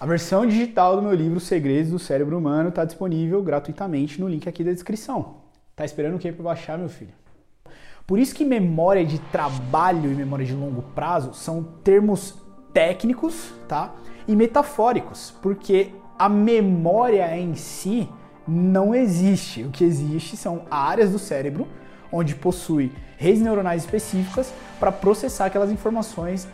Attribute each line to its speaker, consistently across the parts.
Speaker 1: A versão digital do meu livro Segredos do Cérebro Humano está disponível gratuitamente no link aqui da descrição. Tá esperando o que para baixar, meu filho? Por isso que memória de trabalho e memória de longo prazo são termos técnicos, tá? E metafóricos, porque a memória em si não existe. O que existe são áreas do cérebro onde possui redes neuronais específicas para processar aquelas informações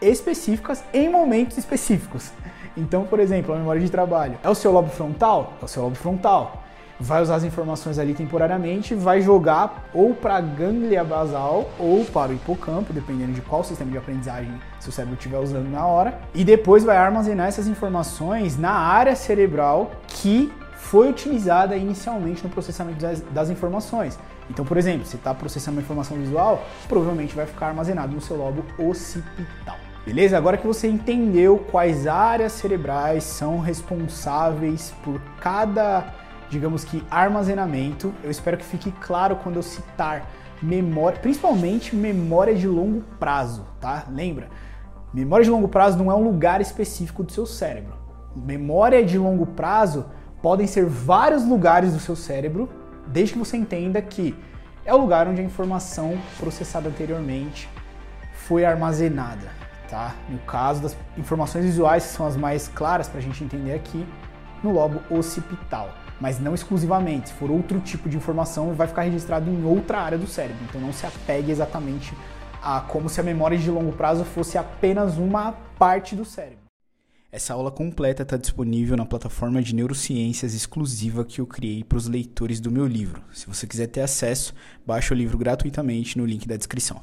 Speaker 1: específicas em momentos específicos. Então, por exemplo, a memória de trabalho é o seu lobo frontal? É o seu lobo frontal. Vai usar as informações ali temporariamente, vai jogar ou para a ganglia basal ou para o hipocampo, dependendo de qual sistema de aprendizagem seu cérebro estiver usando na hora, e depois vai armazenar essas informações na área cerebral que foi utilizada inicialmente no processamento das, das informações. Então, por exemplo, se está processando uma informação visual, provavelmente vai ficar armazenado no seu lobo occipital. Beleza? Agora que você entendeu quais áreas cerebrais são responsáveis por cada, digamos que, armazenamento, eu espero que fique claro quando eu citar memória, principalmente memória de longo prazo, tá? Lembra? Memória de longo prazo não é um lugar específico do seu cérebro. Memória de longo prazo podem ser vários lugares do seu cérebro, desde que você entenda que é o lugar onde a informação processada anteriormente foi armazenada tá? No caso das informações visuais, que são as mais claras para a gente entender aqui, no lobo occipital. Mas não exclusivamente, se for outro tipo de informação, vai ficar registrado em outra área do cérebro. Então não se apegue exatamente a como se a memória de longo prazo fosse apenas uma parte do cérebro. Essa aula completa está disponível na plataforma de neurociências exclusiva que eu criei para os leitores do meu livro. Se você quiser ter acesso, baixe o livro gratuitamente no link da descrição.